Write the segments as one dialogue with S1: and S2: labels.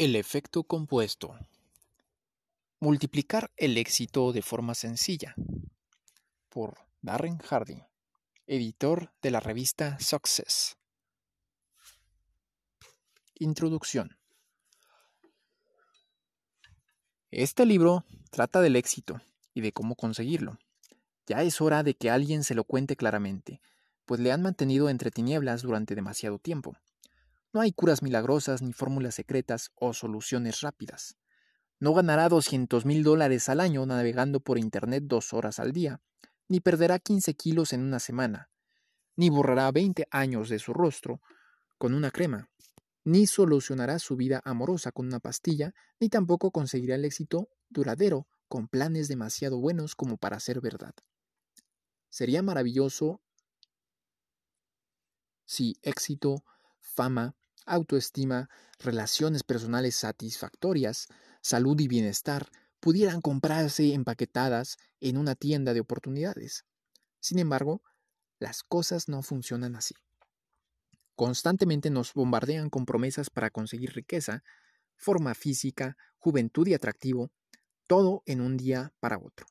S1: El efecto compuesto. Multiplicar el éxito de forma sencilla. Por Darren Hardy, editor de la revista Success. Introducción. Este libro trata del éxito y de cómo conseguirlo. Ya es hora de que alguien se lo cuente claramente, pues le han mantenido entre tinieblas durante demasiado tiempo. No hay curas milagrosas, ni fórmulas secretas o soluciones rápidas. No ganará 200 mil dólares al año navegando por Internet dos horas al día, ni perderá 15 kilos en una semana, ni borrará 20 años de su rostro con una crema, ni solucionará su vida amorosa con una pastilla, ni tampoco conseguirá el éxito duradero con planes demasiado buenos como para ser verdad. Sería maravilloso si éxito, fama, autoestima, relaciones personales satisfactorias, salud y bienestar pudieran comprarse empaquetadas en una tienda de oportunidades. Sin embargo, las cosas no funcionan así. Constantemente nos bombardean con promesas para conseguir riqueza, forma física, juventud y atractivo, todo en un día para otro,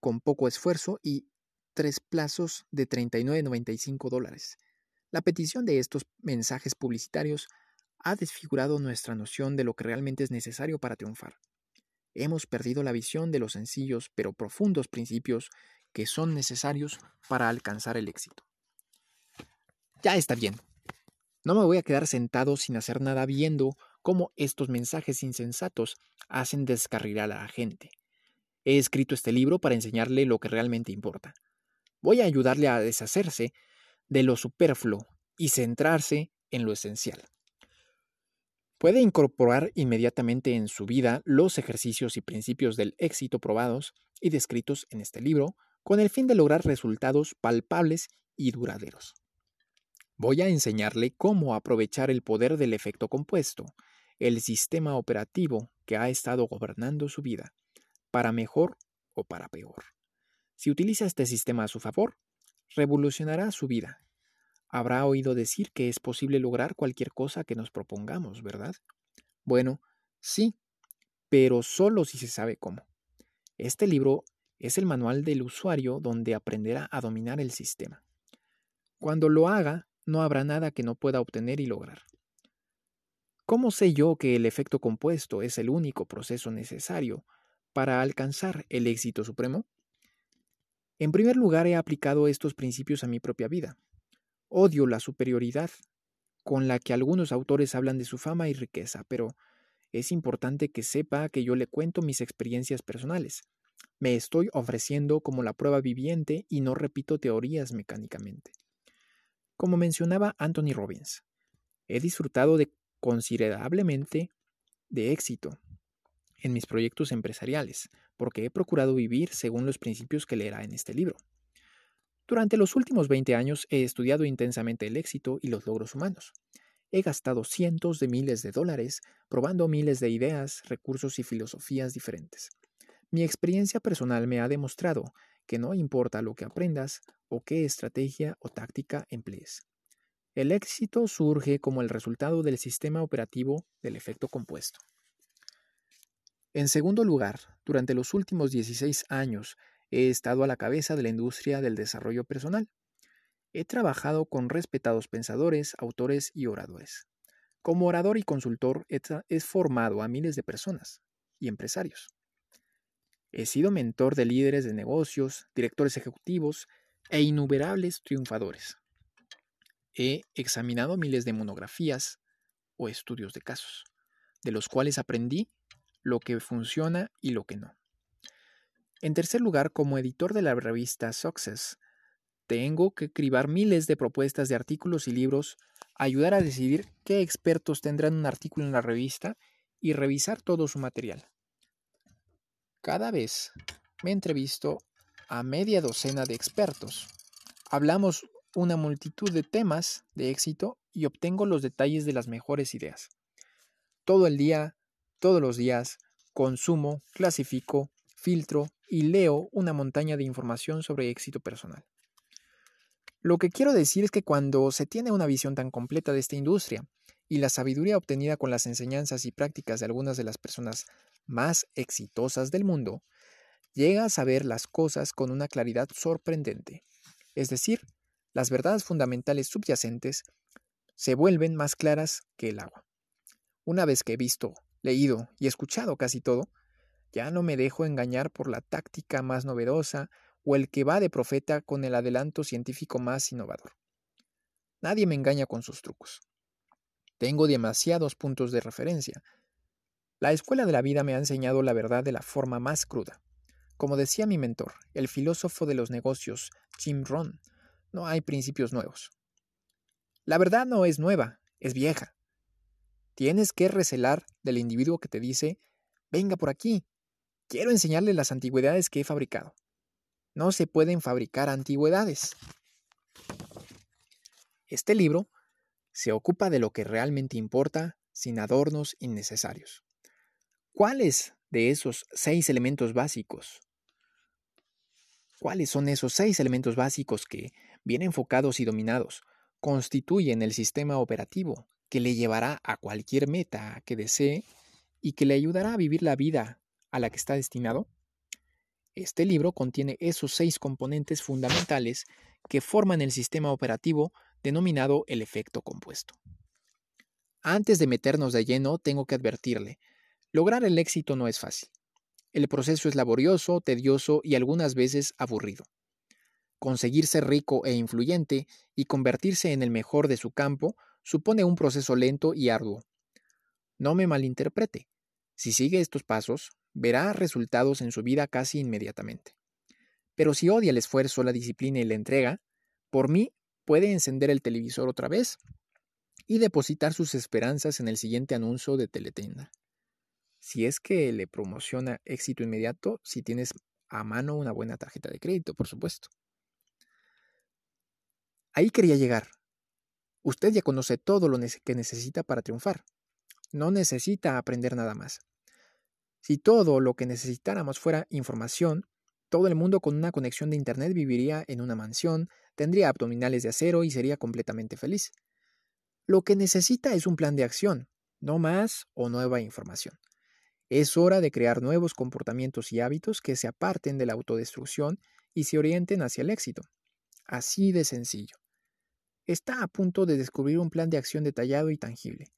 S1: con poco esfuerzo y tres plazos de 39.95 dólares. La petición de estos mensajes publicitarios ha desfigurado nuestra noción de lo que realmente es necesario para triunfar. Hemos perdido la visión de los sencillos pero profundos principios que son necesarios para alcanzar el éxito. Ya está bien. No me voy a quedar sentado sin hacer nada viendo cómo estos mensajes insensatos hacen descarrilar a la gente. He escrito este libro para enseñarle lo que realmente importa. Voy a ayudarle a deshacerse de lo superfluo y centrarse en lo esencial. Puede incorporar inmediatamente en su vida los ejercicios y principios del éxito probados y descritos en este libro con el fin de lograr resultados palpables y duraderos. Voy a enseñarle cómo aprovechar el poder del efecto compuesto, el sistema operativo que ha estado gobernando su vida, para mejor o para peor. Si utiliza este sistema a su favor, revolucionará su vida. Habrá oído decir que es posible lograr cualquier cosa que nos propongamos, ¿verdad? Bueno, sí, pero solo si se sabe cómo. Este libro es el manual del usuario donde aprenderá a dominar el sistema. Cuando lo haga, no habrá nada que no pueda obtener y lograr. ¿Cómo sé yo que el efecto compuesto es el único proceso necesario para alcanzar el éxito supremo? En primer lugar, he aplicado estos principios a mi propia vida. Odio la superioridad con la que algunos autores hablan de su fama y riqueza, pero es importante que sepa que yo le cuento mis experiencias personales. Me estoy ofreciendo como la prueba viviente y no repito teorías mecánicamente. Como mencionaba Anthony Robbins, he disfrutado de considerablemente de éxito en mis proyectos empresariales, porque he procurado vivir según los principios que leerá en este libro. Durante los últimos 20 años he estudiado intensamente el éxito y los logros humanos. He gastado cientos de miles de dólares probando miles de ideas, recursos y filosofías diferentes. Mi experiencia personal me ha demostrado que no importa lo que aprendas o qué estrategia o táctica emplees. El éxito surge como el resultado del sistema operativo del efecto compuesto. En segundo lugar, durante los últimos 16 años he estado a la cabeza de la industria del desarrollo personal. He trabajado con respetados pensadores, autores y oradores. Como orador y consultor he, formado a miles de personas y empresarios. He sido mentor de líderes de negocios, directores ejecutivos e innumerables triunfadores. He examinado miles de monografías o estudios de casos, de los cuales aprendí lo que funciona y lo que no. En tercer lugar, como editor de la revista Success, tengo que cribar miles de propuestas de artículos y libros, ayudar a decidir qué expertos tendrán un artículo en la revista y revisar todo su material. Cada vez me entrevisto a media docena de expertos. Hablamos una multitud de temas de éxito y obtengo los detalles de las mejores ideas. Todo el día todos los días consumo, clasifico, filtro y leo una montaña de información sobre éxito personal. Lo que quiero decir es que cuando se tiene una visión tan completa de esta industria y la sabiduría obtenida con las enseñanzas y prácticas de algunas de las personas más exitosas del mundo, llega a saber las cosas con una claridad sorprendente. Es decir, las verdades fundamentales subyacentes se vuelven más claras que el agua. Una vez que he visto, leído y escuchado casi todo, ya no me dejo engañar por la táctica más novedosa o el que va de profeta con el adelanto científico más innovador. Nadie me engaña con sus trucos. Tengo demasiados puntos de referencia. La escuela de la vida me ha enseñado la verdad de la forma más cruda. Como decía mi mentor, el filósofo de los negocios, Jim Rohn, no hay principios nuevos. La verdad no es nueva, es vieja. Tienes que recelar del individuo que te dice, venga por aquí, quiero enseñarle las antigüedades que he fabricado. No se pueden fabricar antigüedades. Este libro se ocupa de lo que realmente importa sin adornos innecesarios. ¿Cuáles de esos seis elementos básicos? ¿Cuáles son esos seis elementos básicos que, bien enfocados y dominados, constituyen el sistema operativo que le llevará a cualquier meta que desee y que le ayudará a vivir la vida a la que está destinado? Este libro contiene esos seis componentes fundamentales que forman el sistema operativo denominado el efecto compuesto. Antes de meternos de lleno, tengo que advertirle, lograr el éxito no es fácil. El proceso es laborioso, tedioso y algunas veces aburrido. Conseguir ser rico e influyente y convertirse en el mejor de su campo supone un proceso lento y arduo. No me malinterprete. Si sigue estos pasos, verá resultados en su vida casi inmediatamente. Pero si odia el esfuerzo, la disciplina y la entrega, por mí puede encender el televisor otra vez y depositar sus esperanzas en el siguiente anuncio de Teletenda. Si es que le promociona éxito inmediato, si tienes a mano una buena tarjeta de crédito, por supuesto. Ahí quería llegar. Usted ya conoce todo lo que necesita para triunfar. No necesita aprender nada más. Si todo lo que necesitáramos fuera información, todo el mundo con una conexión de Internet viviría en una mansión, tendría abdominales de acero y sería completamente feliz. Lo que necesita es un plan de acción, no más o nueva información. Es hora de crear nuevos comportamientos y hábitos que se aparten de la autodestrucción y se orienten hacia el éxito. Así de sencillo. Está a punto de descubrir un plan de acción detallado y tangible.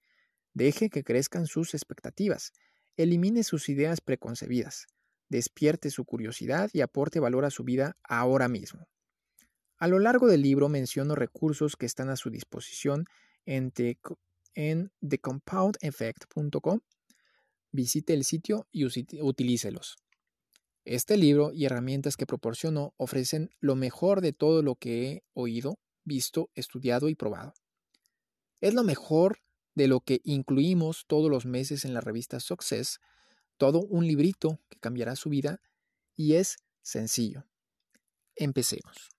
S1: Deje que crezcan sus expectativas Elimine sus ideas preconcebidas, despierte su curiosidad y aporte valor a su vida ahora mismo. A lo largo del libro menciono recursos que están a su disposición en, thecompoundeffect.com. Visite el sitio y utilícelos. Este libro y herramientas que proporciono ofrecen lo mejor de todo lo que he oído, visto, estudiado y probado. Es lo mejor de lo que incluimos todos los meses en la revista Success, todo un librito que cambiará su vida y es sencillo. Empecemos.